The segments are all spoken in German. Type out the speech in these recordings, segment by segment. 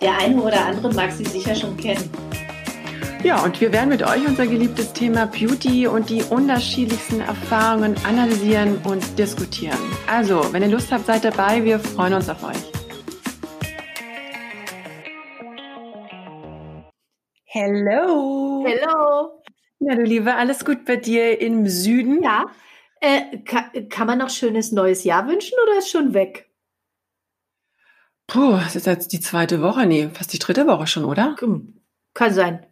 Der eine oder andere mag sie sicher schon kennen. Ja, und wir werden mit euch unser geliebtes Thema Beauty und die unterschiedlichsten Erfahrungen analysieren und diskutieren. Also, wenn ihr Lust habt, seid dabei. Wir freuen uns auf euch. Hello. Hello. Ja, du Liebe, alles gut bei dir im Süden? Ja. Äh, kann, kann man noch schönes neues Jahr wünschen oder ist schon weg? Puh, es ist jetzt die zweite Woche, nee, fast die dritte Woche schon, oder? Hm, kann sein.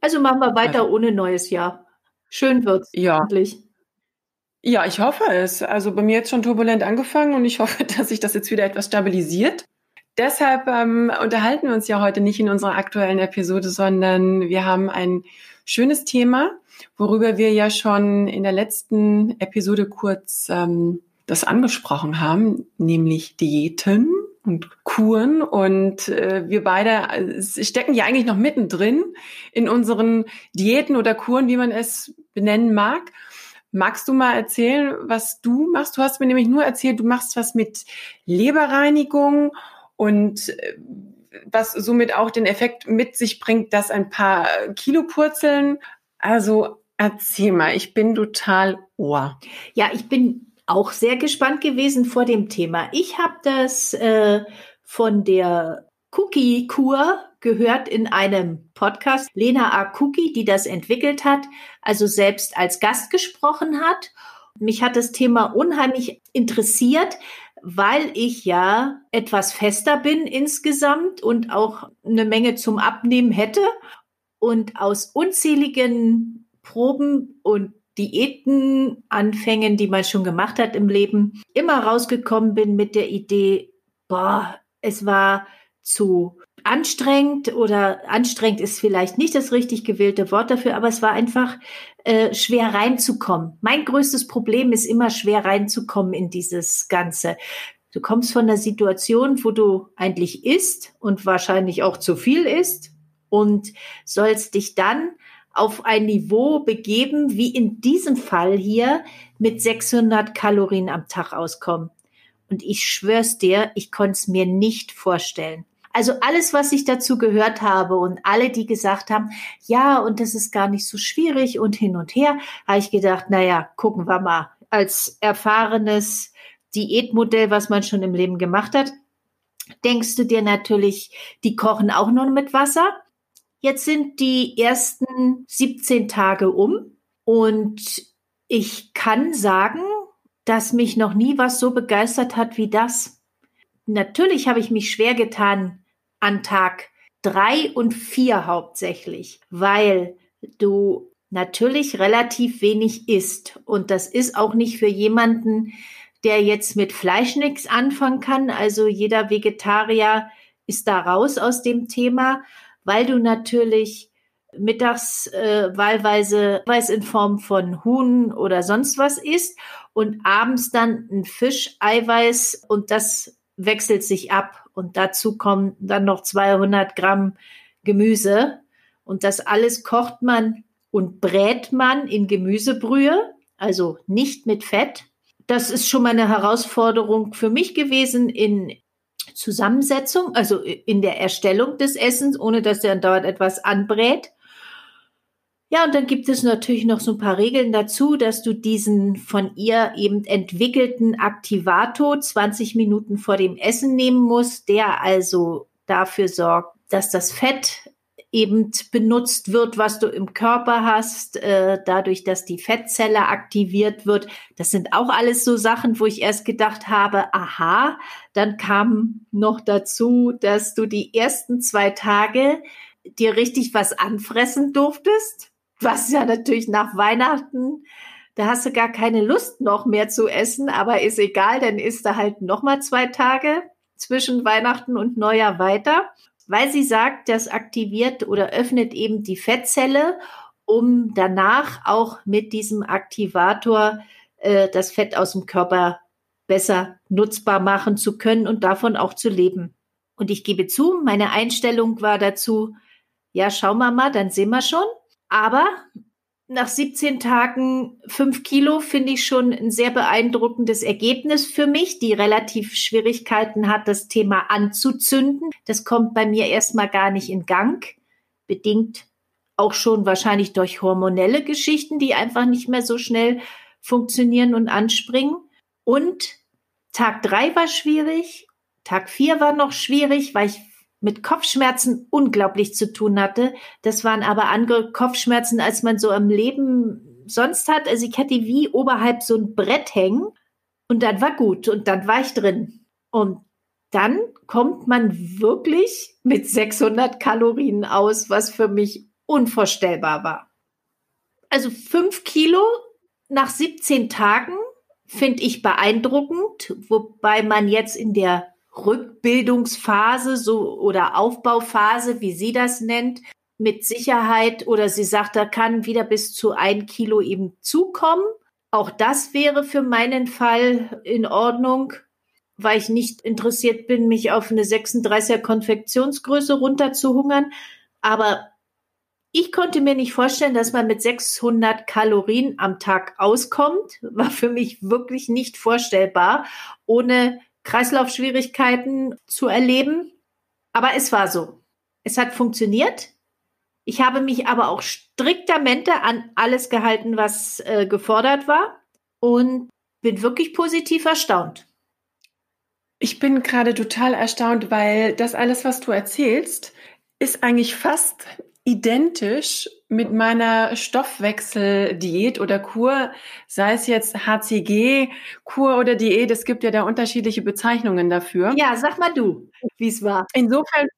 Also machen wir weiter also, ohne neues Jahr. Schön wird's. Ja. Endlich. Ja, ich hoffe es. Also bei mir jetzt schon turbulent angefangen und ich hoffe, dass sich das jetzt wieder etwas stabilisiert. Deshalb ähm, unterhalten wir uns ja heute nicht in unserer aktuellen Episode, sondern wir haben ein schönes Thema, worüber wir ja schon in der letzten Episode kurz ähm, das angesprochen haben, nämlich Diäten und Kuren. Und äh, wir beide äh, stecken ja eigentlich noch mittendrin in unseren Diäten oder Kuren, wie man es benennen mag. Magst du mal erzählen, was du machst? Du hast mir nämlich nur erzählt, du machst was mit Leberreinigung und äh, was somit auch den Effekt mit sich bringt, dass ein paar Kilo purzeln. Also erzähl mal, ich bin total ohr. Ja, ich bin auch sehr gespannt gewesen vor dem Thema. Ich habe das äh, von der Cookie-Kur gehört in einem Podcast. Lena A. Cookie, die das entwickelt hat, also selbst als Gast gesprochen hat. Mich hat das Thema unheimlich interessiert, weil ich ja etwas fester bin insgesamt und auch eine Menge zum Abnehmen hätte und aus unzähligen Proben und Diäten anfängen, die man schon gemacht hat im Leben, immer rausgekommen bin mit der Idee, boah, es war zu anstrengend oder anstrengend ist vielleicht nicht das richtig gewählte Wort dafür, aber es war einfach äh, schwer reinzukommen. Mein größtes Problem ist immer schwer reinzukommen in dieses Ganze. Du kommst von der Situation, wo du eigentlich isst und wahrscheinlich auch zu viel isst und sollst dich dann auf ein Niveau begeben, wie in diesem Fall hier mit 600 Kalorien am Tag auskommen. Und ich schwör's dir, ich konnte es mir nicht vorstellen. Also alles, was ich dazu gehört habe und alle, die gesagt haben, ja, und das ist gar nicht so schwierig und hin und her, habe ich gedacht, naja, gucken wir mal. Als erfahrenes Diätmodell, was man schon im Leben gemacht hat, denkst du dir natürlich, die kochen auch nur mit Wasser. Jetzt sind die ersten 17 Tage um und ich kann sagen, dass mich noch nie was so begeistert hat wie das. Natürlich habe ich mich schwer getan, an Tag drei und vier hauptsächlich, weil du natürlich relativ wenig isst. Und das ist auch nicht für jemanden, der jetzt mit Fleisch nichts anfangen kann. Also jeder Vegetarier ist da raus aus dem Thema, weil du natürlich mittags äh, wahlweise weiß in Form von Huhn oder sonst was isst und abends dann ein Fischeiweiß und das wechselt sich ab und dazu kommen dann noch 200 Gramm Gemüse und das alles kocht man und brät man in Gemüsebrühe, also nicht mit Fett. Das ist schon mal eine Herausforderung für mich gewesen in Zusammensetzung, also in der Erstellung des Essens, ohne dass der dauernd etwas anbrät. Ja, und dann gibt es natürlich noch so ein paar Regeln dazu, dass du diesen von ihr eben entwickelten Aktivator 20 Minuten vor dem Essen nehmen musst, der also dafür sorgt, dass das Fett eben benutzt wird, was du im Körper hast, äh, dadurch, dass die Fettzelle aktiviert wird. Das sind auch alles so Sachen, wo ich erst gedacht habe, aha, dann kam noch dazu, dass du die ersten zwei Tage dir richtig was anfressen durftest was ja natürlich nach Weihnachten, da hast du gar keine Lust noch mehr zu essen, aber ist egal, dann isst du halt noch mal zwei Tage zwischen Weihnachten und Neujahr weiter. Weil sie sagt, das aktiviert oder öffnet eben die Fettzelle, um danach auch mit diesem Aktivator äh, das Fett aus dem Körper besser nutzbar machen zu können und davon auch zu leben. Und ich gebe zu, meine Einstellung war dazu, ja, schauen wir mal, dann sehen wir schon. Aber nach 17 Tagen fünf Kilo finde ich schon ein sehr beeindruckendes Ergebnis für mich, die relativ Schwierigkeiten hat, das Thema anzuzünden. Das kommt bei mir erstmal gar nicht in Gang, bedingt auch schon wahrscheinlich durch hormonelle Geschichten, die einfach nicht mehr so schnell funktionieren und anspringen. Und Tag drei war schwierig, Tag vier war noch schwierig, weil ich mit Kopfschmerzen unglaublich zu tun hatte. Das waren aber andere Kopfschmerzen, als man so im Leben sonst hat. Also ich hatte wie oberhalb so ein Brett hängen und dann war gut und dann war ich drin. Und dann kommt man wirklich mit 600 Kalorien aus, was für mich unvorstellbar war. Also fünf Kilo nach 17 Tagen finde ich beeindruckend, wobei man jetzt in der Rückbildungsphase so oder Aufbauphase, wie sie das nennt, mit Sicherheit oder sie sagt, da kann wieder bis zu ein Kilo eben zukommen. Auch das wäre für meinen Fall in Ordnung, weil ich nicht interessiert bin, mich auf eine 36er Konfektionsgröße runterzuhungern. Aber ich konnte mir nicht vorstellen, dass man mit 600 Kalorien am Tag auskommt. War für mich wirklich nicht vorstellbar, ohne Kreislaufschwierigkeiten zu erleben. Aber es war so. Es hat funktioniert. Ich habe mich aber auch striktamente an alles gehalten, was äh, gefordert war und bin wirklich positiv erstaunt. Ich bin gerade total erstaunt, weil das alles, was du erzählst, ist eigentlich fast identisch mit meiner Stoffwechseldiät oder Kur, sei es jetzt HCG, Kur oder Diät, es gibt ja da unterschiedliche Bezeichnungen dafür. Ja, sag mal du, wie es war. Insofern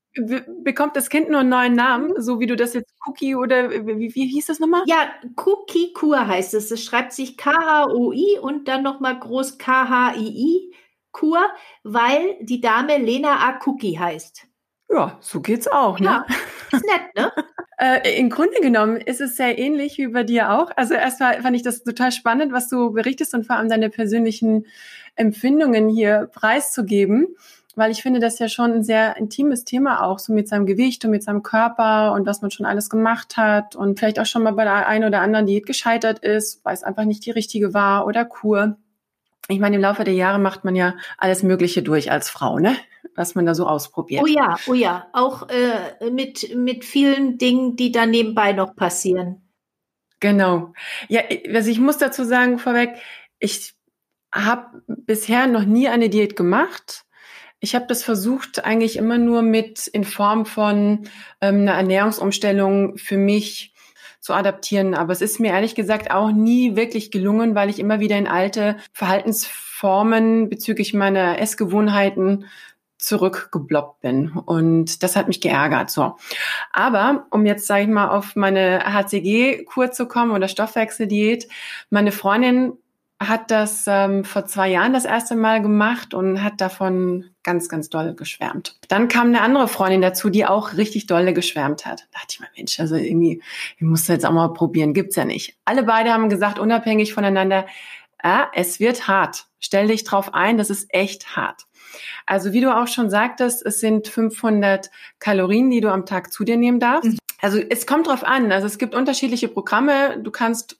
bekommt das Kind nur einen neuen Namen, so wie du das jetzt Cookie oder wie, wie hieß das nochmal? Ja, Cookie Kur heißt es. Es schreibt sich K-H-O-I und dann nochmal groß K-H-I-I Kur, weil die Dame Lena A. Cookie heißt. Ja, so geht's auch, ne? Ja, ist nett, ne? äh, Im Grunde genommen ist es sehr ähnlich wie bei dir auch. Also erstmal fand ich das total spannend, was du berichtest und vor allem deine persönlichen Empfindungen hier preiszugeben, weil ich finde das ja schon ein sehr intimes Thema auch, so mit seinem Gewicht und mit seinem Körper und was man schon alles gemacht hat und vielleicht auch schon mal bei der einen oder anderen Diät gescheitert ist, weil es einfach nicht die richtige war oder Kur. Ich meine, im Laufe der Jahre macht man ja alles Mögliche durch als Frau, ne? Was man da so ausprobiert. Oh ja, oh ja, auch äh, mit, mit vielen Dingen, die da nebenbei noch passieren. Genau. Ja, also ich muss dazu sagen vorweg, ich habe bisher noch nie eine Diät gemacht. Ich habe das versucht eigentlich immer nur mit in Form von ähm, einer Ernährungsumstellung für mich zu adaptieren. Aber es ist mir ehrlich gesagt auch nie wirklich gelungen, weil ich immer wieder in alte Verhaltensformen bezüglich meiner Essgewohnheiten zurückgebloppt bin. Und das hat mich geärgert. So. Aber um jetzt, sage ich mal, auf meine HCG-Kur zu kommen oder Stoffwechseldiät, meine Freundin hat das ähm, vor zwei Jahren das erste Mal gemacht und hat davon ganz, ganz doll geschwärmt. Dann kam eine andere Freundin dazu, die auch richtig dolle geschwärmt hat. Da dachte ich mir, Mensch, also irgendwie, ich muss jetzt auch mal probieren, gibt's ja nicht. Alle beide haben gesagt, unabhängig voneinander, ah, es wird hart. Stell dich drauf ein, das ist echt hart. Also wie du auch schon sagtest, es sind 500 Kalorien, die du am Tag zu dir nehmen darfst. Mhm. Also es kommt drauf an. Also es gibt unterschiedliche Programme. Du kannst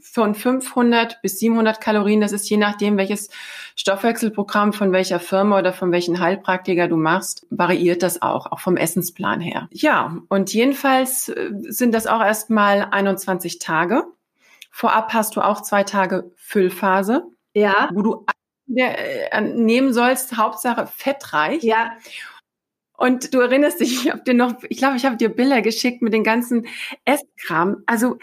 von 500 bis 700 Kalorien, das ist je nachdem, welches Stoffwechselprogramm von welcher Firma oder von welchen Heilpraktiker du machst, variiert das auch, auch vom Essensplan her. Ja, und jedenfalls äh, sind das auch erstmal 21 Tage. Vorab hast du auch zwei Tage Füllphase. Ja. Wo du der, äh, nehmen sollst, Hauptsache fettreich. Ja. Und du erinnerst dich, ich habe dir noch, ich glaube, ich habe dir Bilder geschickt mit den ganzen Esskram. Also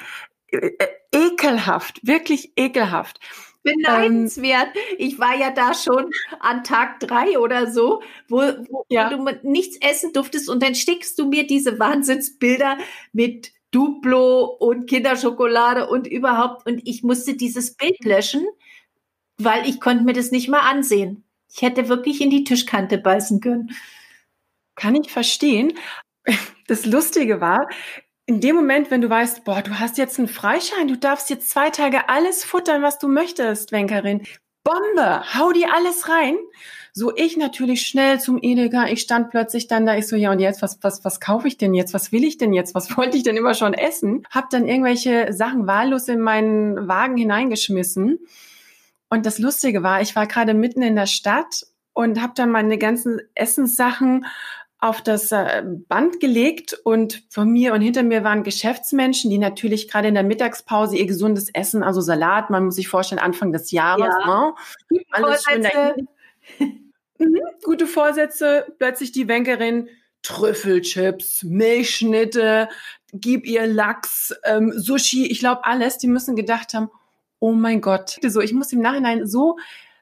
äh, äh ekelhaft, wirklich ekelhaft. Beneidenswert. Ähm, ich war ja da schon an Tag drei oder so, wo, wo ja. du nichts essen durftest und dann stickst du mir diese Wahnsinnsbilder mit Duplo und Kinderschokolade und überhaupt und ich musste dieses Bild löschen weil ich konnte mir das nicht mal ansehen. Ich hätte wirklich in die Tischkante beißen können. Kann ich verstehen. Das Lustige war, in dem Moment, wenn du weißt, boah, du hast jetzt einen Freischein, du darfst jetzt zwei Tage alles futtern, was du möchtest, Wenkerin. Bombe, hau dir alles rein. So ich natürlich schnell zum Edeka. Ich stand plötzlich dann da. Ich so, ja und jetzt, was, was, was kaufe ich denn jetzt? Was will ich denn jetzt? Was wollte ich denn immer schon essen? Hab dann irgendwelche Sachen wahllos in meinen Wagen hineingeschmissen. Und das Lustige war, ich war gerade mitten in der Stadt und habe dann meine ganzen Essenssachen auf das äh, Band gelegt und von mir und hinter mir waren Geschäftsmenschen, die natürlich gerade in der Mittagspause ihr gesundes Essen, also Salat, man muss sich vorstellen, Anfang des Jahres, ja. ne? alles schön mhm, gute Vorsätze, plötzlich die Wenkerin, Trüffelchips, Milchschnitte, gib ihr Lachs, ähm, Sushi, ich glaube alles, die müssen gedacht haben, oh mein Gott, so, ich muss im Nachhinein so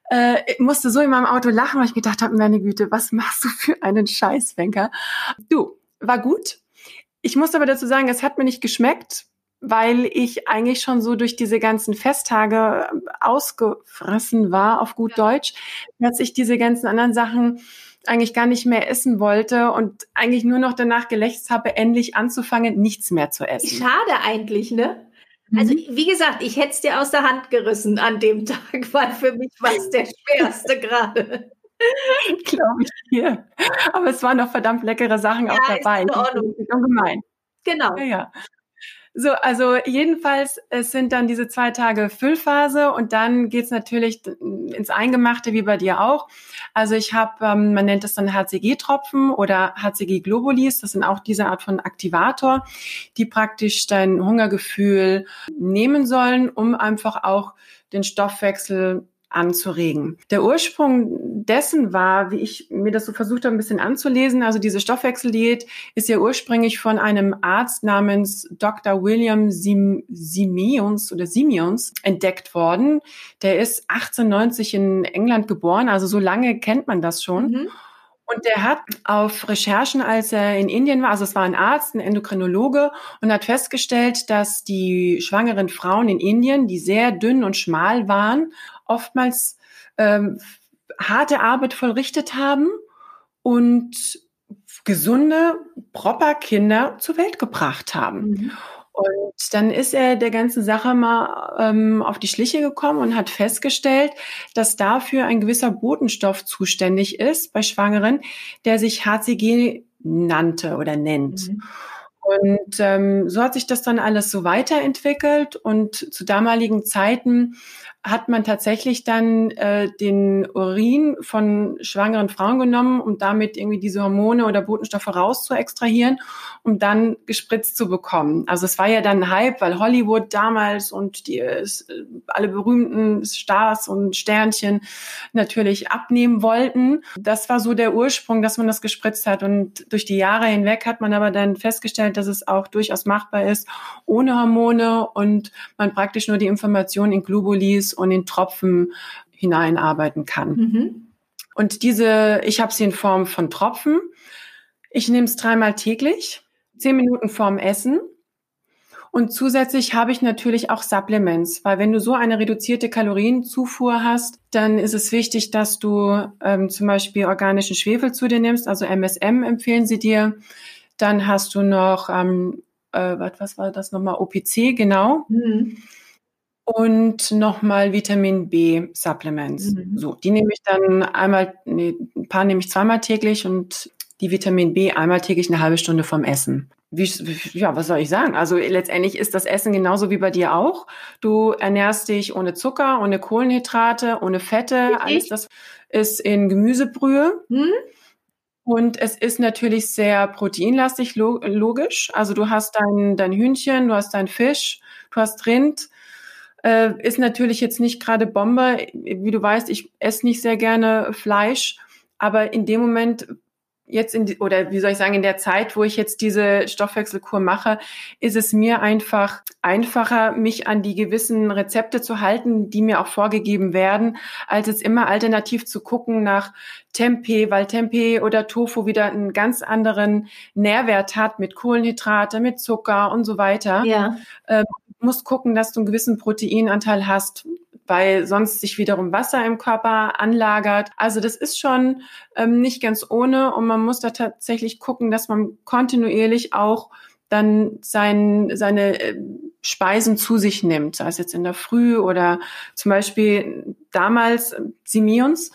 äh, ich musste so in meinem Auto lachen, weil ich gedacht habe, meine Güte, was machst du für einen Scheißwenker? Du, war gut. Ich muss aber dazu sagen, es hat mir nicht geschmeckt, weil ich eigentlich schon so durch diese ganzen Festtage ausgefressen war, auf gut Deutsch, dass ich diese ganzen anderen Sachen eigentlich gar nicht mehr essen wollte und eigentlich nur noch danach gelächzt habe, endlich anzufangen, nichts mehr zu essen. Schade eigentlich, ne? Also, mhm. wie gesagt, ich hätte es dir aus der Hand gerissen an dem Tag, weil für mich war es der schwerste gerade. Glaube ich dir. Aber es waren noch verdammt leckere Sachen ja, auch dabei. Ist in Ordnung. Gemein. Genau. Ja, ja. So, also jedenfalls, es sind dann diese zwei Tage Füllphase und dann geht's natürlich ins Eingemachte, wie bei dir auch. Also ich habe, ähm, man nennt es dann HCG-Tropfen oder HCG-Globulis, das sind auch diese Art von Aktivator, die praktisch dein Hungergefühl nehmen sollen, um einfach auch den Stoffwechsel anzuregen. Der Ursprung dessen war, wie ich mir das so versucht habe, ein bisschen anzulesen, also diese Stoffwechseldiät ist ja ursprünglich von einem Arzt namens Dr. William Sim Simeons oder Simeons entdeckt worden. Der ist 1890 in England geboren, also so lange kennt man das schon. Mhm. Und der hat auf Recherchen, als er in Indien war, also es war ein Arzt, ein Endokrinologe, und hat festgestellt, dass die schwangeren Frauen in Indien, die sehr dünn und schmal waren, oftmals ähm, harte Arbeit vollrichtet haben und gesunde, proper Kinder zur Welt gebracht haben. Mhm. Und dann ist er der ganzen Sache mal ähm, auf die Schliche gekommen und hat festgestellt, dass dafür ein gewisser Botenstoff zuständig ist bei Schwangeren, der sich HCG nannte oder nennt. Mhm. Und ähm, so hat sich das dann alles so weiterentwickelt und zu damaligen Zeiten hat man tatsächlich dann äh, den Urin von schwangeren Frauen genommen, um damit irgendwie diese Hormone oder Botenstoffe rauszuextrahieren, um dann gespritzt zu bekommen. Also es war ja dann ein Hype, weil Hollywood damals und die äh, alle berühmten Stars und Sternchen natürlich abnehmen wollten. Das war so der Ursprung, dass man das gespritzt hat. Und durch die Jahre hinweg hat man aber dann festgestellt, dass es auch durchaus machbar ist, ohne Hormone und man praktisch nur die Information in Globulis und in Tropfen hineinarbeiten kann. Mhm. Und diese, ich habe sie in Form von Tropfen. Ich nehme es dreimal täglich, zehn Minuten vorm Essen. Und zusätzlich habe ich natürlich auch Supplements, weil wenn du so eine reduzierte Kalorienzufuhr hast, dann ist es wichtig, dass du ähm, zum Beispiel organischen Schwefel zu dir nimmst, also MSM empfehlen sie dir. Dann hast du noch, ähm, äh, was war das nochmal, OPC, genau. Mhm und nochmal Vitamin B Supplements. Mhm. So, die nehme ich dann einmal, nee, ein paar nehme ich zweimal täglich und die Vitamin B einmal täglich eine halbe Stunde vom Essen. Wie, ja, was soll ich sagen? Also letztendlich ist das Essen genauso wie bei dir auch. Du ernährst dich ohne Zucker, ohne Kohlenhydrate, ohne Fette. Alles das ist in Gemüsebrühe. Hm? Und es ist natürlich sehr proteinlastig, logisch. Also du hast dein, dein Hühnchen, du hast dein Fisch, du hast Rind, äh, ist natürlich jetzt nicht gerade Bombe. Wie du weißt, ich esse nicht sehr gerne Fleisch, aber in dem Moment jetzt in die, oder wie soll ich sagen, in der Zeit, wo ich jetzt diese Stoffwechselkur mache, ist es mir einfach einfacher, mich an die gewissen Rezepte zu halten, die mir auch vorgegeben werden, als es immer alternativ zu gucken nach Tempeh, weil Tempeh oder Tofu wieder einen ganz anderen Nährwert hat mit Kohlenhydrate, mit Zucker und so weiter. Ja. Ähm, musst gucken, dass du einen gewissen Proteinanteil hast. Weil sonst sich wiederum Wasser im Körper anlagert. Also das ist schon ähm, nicht ganz ohne und man muss da tatsächlich gucken, dass man kontinuierlich auch dann sein, seine äh, Speisen zu sich nimmt, sei es jetzt in der Früh oder zum Beispiel damals äh, Simions.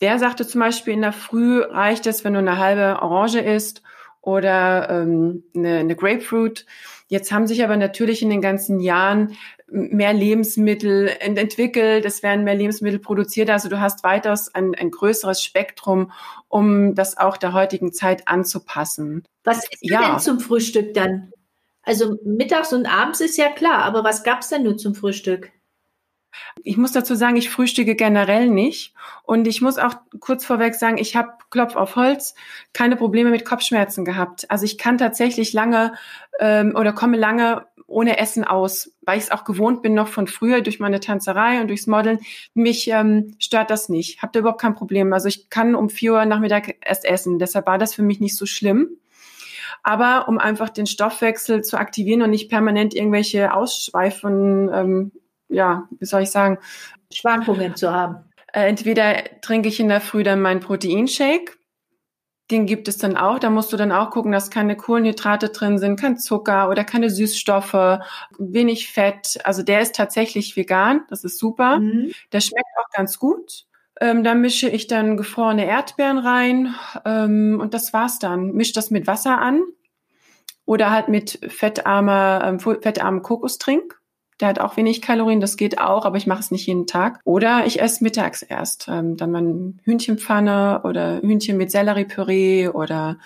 Der sagte zum Beispiel in der Früh reicht es, wenn du eine halbe Orange isst oder ähm, eine, eine Grapefruit. Jetzt haben sich aber natürlich in den ganzen Jahren mehr Lebensmittel entwickelt, es werden mehr Lebensmittel produziert, also du hast weitaus ein, ein größeres Spektrum, um das auch der heutigen Zeit anzupassen. Was ist ja. denn zum Frühstück dann? Also mittags und abends ist ja klar, aber was gab's denn nur zum Frühstück? Ich muss dazu sagen, ich frühstücke generell nicht. Und ich muss auch kurz vorweg sagen, ich habe Klopf auf Holz keine Probleme mit Kopfschmerzen gehabt. Also ich kann tatsächlich lange ähm, oder komme lange ohne Essen aus, weil ich es auch gewohnt bin, noch von früher durch meine Tanzerei und durchs Modeln. Mich ähm, stört das nicht. Habe da überhaupt kein Problem. Also ich kann um vier Uhr Nachmittag erst essen. Deshalb war das für mich nicht so schlimm. Aber um einfach den Stoffwechsel zu aktivieren und nicht permanent irgendwelche Ausschweifungen ähm, ja, wie soll ich sagen, Schwankungen zu haben. Äh, entweder trinke ich in der Früh dann meinen Proteinshake. Den gibt es dann auch. Da musst du dann auch gucken, dass keine Kohlenhydrate drin sind, kein Zucker oder keine Süßstoffe, wenig Fett. Also der ist tatsächlich vegan. Das ist super. Mhm. Der schmeckt auch ganz gut. Ähm, da mische ich dann gefrorene Erdbeeren rein ähm, und das war's dann. Misch das mit Wasser an oder halt mit fettarmer, ähm, fettarmem Kokostrink. Der hat auch wenig Kalorien, das geht auch, aber ich mache es nicht jeden Tag. Oder ich esse mittags erst. Ähm, dann mal Hühnchenpfanne oder Hühnchen mit Selleriepüree oder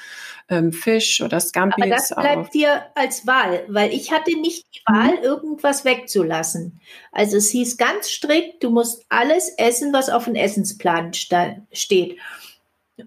ähm, Fisch oder Scampis. Aber das bleibt auf. dir als Wahl, weil ich hatte nicht die Wahl, mhm. irgendwas wegzulassen. Also es hieß ganz strikt, du musst alles essen, was auf dem Essensplan steht.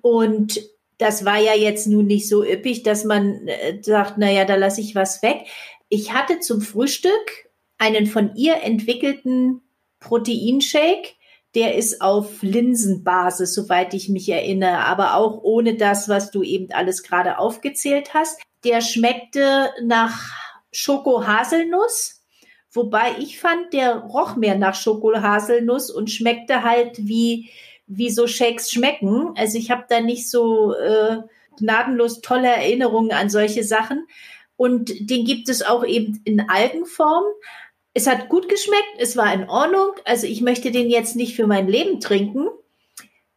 Und das war ja jetzt nun nicht so üppig, dass man äh, sagt, naja, da lasse ich was weg. Ich hatte zum Frühstück einen von ihr entwickelten Proteinshake. Der ist auf Linsenbasis, soweit ich mich erinnere, aber auch ohne das, was du eben alles gerade aufgezählt hast. Der schmeckte nach Schoko-Haselnuss, wobei ich fand, der roch mehr nach Schoko-Haselnuss und schmeckte halt wie, wie so Shakes schmecken. Also ich habe da nicht so äh, gnadenlos tolle Erinnerungen an solche Sachen. Und den gibt es auch eben in Algenform. Es hat gut geschmeckt, es war in Ordnung. Also ich möchte den jetzt nicht für mein Leben trinken.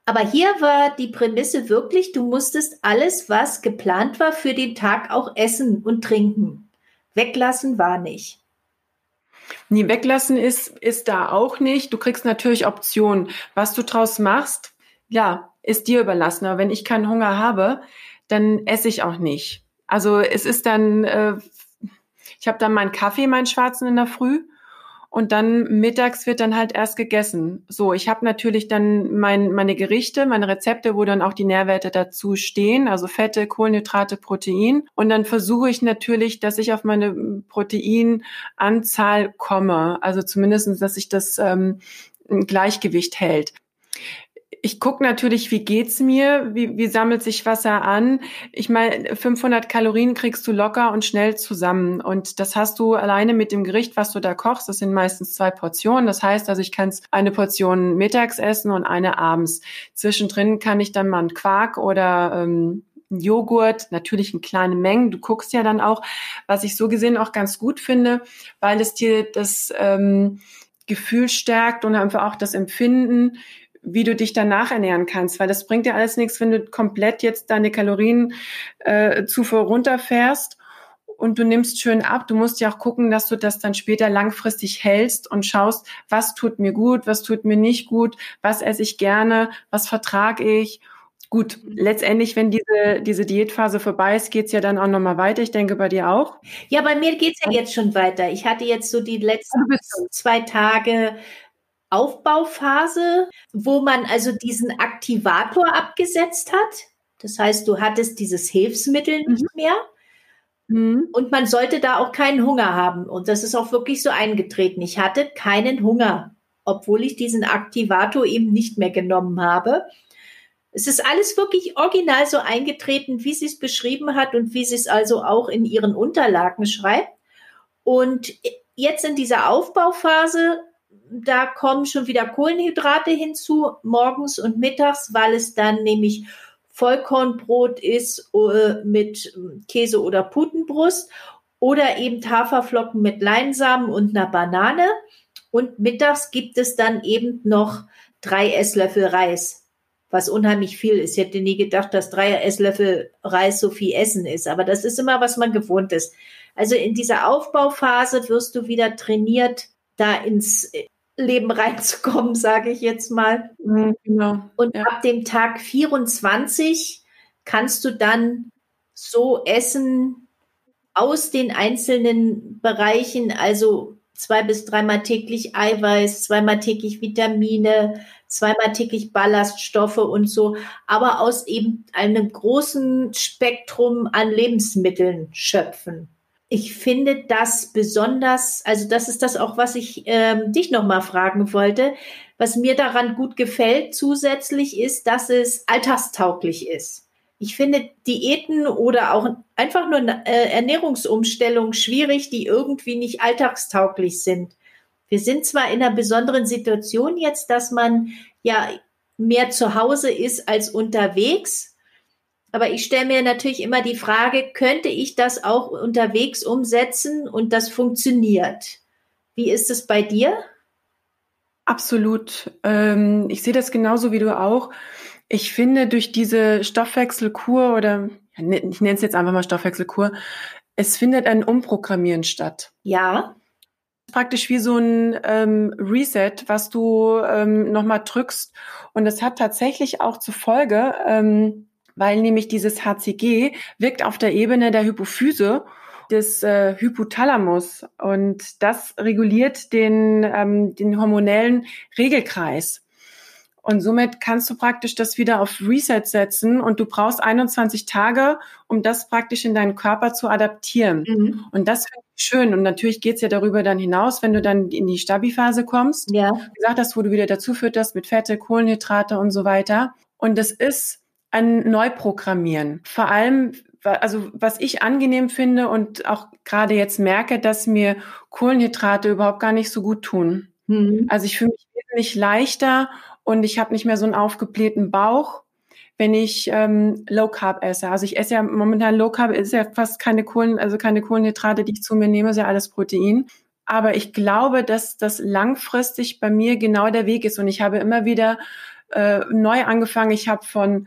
Aber hier war die Prämisse wirklich, du musstest alles, was geplant war für den Tag, auch essen und trinken. Weglassen war nicht. Nee, weglassen ist, ist da auch nicht. Du kriegst natürlich Optionen. Was du draus machst, ja, ist dir überlassen. Aber wenn ich keinen Hunger habe, dann esse ich auch nicht. Also es ist dann äh, ich habe dann meinen Kaffee, meinen schwarzen in der Früh und dann mittags wird dann halt erst gegessen. So, ich habe natürlich dann mein, meine Gerichte, meine Rezepte, wo dann auch die Nährwerte dazu stehen, also Fette, Kohlenhydrate, Protein. Und dann versuche ich natürlich, dass ich auf meine Proteinanzahl komme. Also zumindestens, dass sich das ähm, Gleichgewicht hält ich gucke natürlich, wie geht's mir, wie, wie sammelt sich Wasser an. Ich meine, 500 Kalorien kriegst du locker und schnell zusammen. Und das hast du alleine mit dem Gericht, was du da kochst. Das sind meistens zwei Portionen. Das heißt also, ich kann eine Portion mittags essen und eine abends. Zwischendrin kann ich dann mal einen Quark oder ähm, Joghurt, natürlich in kleinen Mengen. Du guckst ja dann auch, was ich so gesehen auch ganz gut finde, weil es dir das ähm, Gefühl stärkt und einfach auch das Empfinden, wie du dich danach ernähren kannst, weil das bringt dir alles nichts, wenn du komplett jetzt deine Kalorienzufuhr äh, runterfährst und du nimmst schön ab. Du musst ja auch gucken, dass du das dann später langfristig hältst und schaust, was tut mir gut, was tut mir nicht gut, was esse ich gerne, was vertrage ich. Gut, letztendlich, wenn diese, diese Diätphase vorbei ist, geht's ja dann auch nochmal weiter. Ich denke bei dir auch. Ja, bei mir geht's ja jetzt schon weiter. Ich hatte jetzt so die letzten zwei Tage Aufbauphase, wo man also diesen Aktivator abgesetzt hat. Das heißt, du hattest dieses Hilfsmittel nicht mhm. mehr. Mhm. Und man sollte da auch keinen Hunger haben. Und das ist auch wirklich so eingetreten. Ich hatte keinen Hunger, obwohl ich diesen Aktivator eben nicht mehr genommen habe. Es ist alles wirklich original so eingetreten, wie sie es beschrieben hat und wie sie es also auch in ihren Unterlagen schreibt. Und jetzt in dieser Aufbauphase da kommen schon wieder Kohlenhydrate hinzu, morgens und mittags, weil es dann nämlich Vollkornbrot ist äh, mit Käse oder Putenbrust oder eben Haferflocken mit Leinsamen und einer Banane. Und mittags gibt es dann eben noch drei Esslöffel Reis, was unheimlich viel ist. Ich hätte nie gedacht, dass drei Esslöffel Reis so viel Essen ist, aber das ist immer, was man gewohnt ist. Also in dieser Aufbauphase wirst du wieder trainiert, da ins Leben reinzukommen, sage ich jetzt mal. Mhm, genau. Und ja. ab dem Tag 24 kannst du dann so essen aus den einzelnen Bereichen, also zwei bis dreimal täglich Eiweiß, zweimal täglich Vitamine, zweimal täglich Ballaststoffe und so, aber aus eben einem großen Spektrum an Lebensmitteln schöpfen. Ich finde das besonders, also das ist das auch, was ich ähm, dich nochmal fragen wollte. Was mir daran gut gefällt zusätzlich ist, dass es alltagstauglich ist. Ich finde Diäten oder auch einfach nur äh, Ernährungsumstellung schwierig, die irgendwie nicht alltagstauglich sind. Wir sind zwar in einer besonderen Situation jetzt, dass man ja mehr zu Hause ist als unterwegs. Aber ich stelle mir natürlich immer die Frage, könnte ich das auch unterwegs umsetzen und das funktioniert? Wie ist es bei dir? Absolut. Ähm, ich sehe das genauso wie du auch. Ich finde, durch diese Stoffwechselkur oder ne, ich nenne es jetzt einfach mal Stoffwechselkur, es findet ein Umprogrammieren statt. Ja. Praktisch wie so ein ähm, Reset, was du ähm, nochmal drückst. Und es hat tatsächlich auch zur Folge, ähm, weil nämlich dieses HCG wirkt auf der Ebene der Hypophyse des äh, Hypothalamus und das reguliert den, ähm, den hormonellen Regelkreis. Und somit kannst du praktisch das wieder auf Reset setzen und du brauchst 21 Tage, um das praktisch in deinen Körper zu adaptieren. Mhm. Und das finde ich schön. Und natürlich geht's ja darüber dann hinaus, wenn du dann in die Stabi-Phase kommst. Ja. Wie gesagt hast, wo du wieder dazu fütterst mit Fette, Kohlenhydrate und so weiter. Und das ist ein Neuprogrammieren. Vor allem, also was ich angenehm finde und auch gerade jetzt merke, dass mir Kohlenhydrate überhaupt gar nicht so gut tun. Mhm. Also ich fühle mich wesentlich leichter und ich habe nicht mehr so einen aufgeblähten Bauch, wenn ich ähm, Low Carb esse. Also ich esse ja momentan Low Carb, ist ja fast keine Kohlen, also keine Kohlenhydrate, die ich zu mir nehme, ist ja alles Protein. Aber ich glaube, dass das langfristig bei mir genau der Weg ist. Und ich habe immer wieder äh, neu angefangen. Ich habe von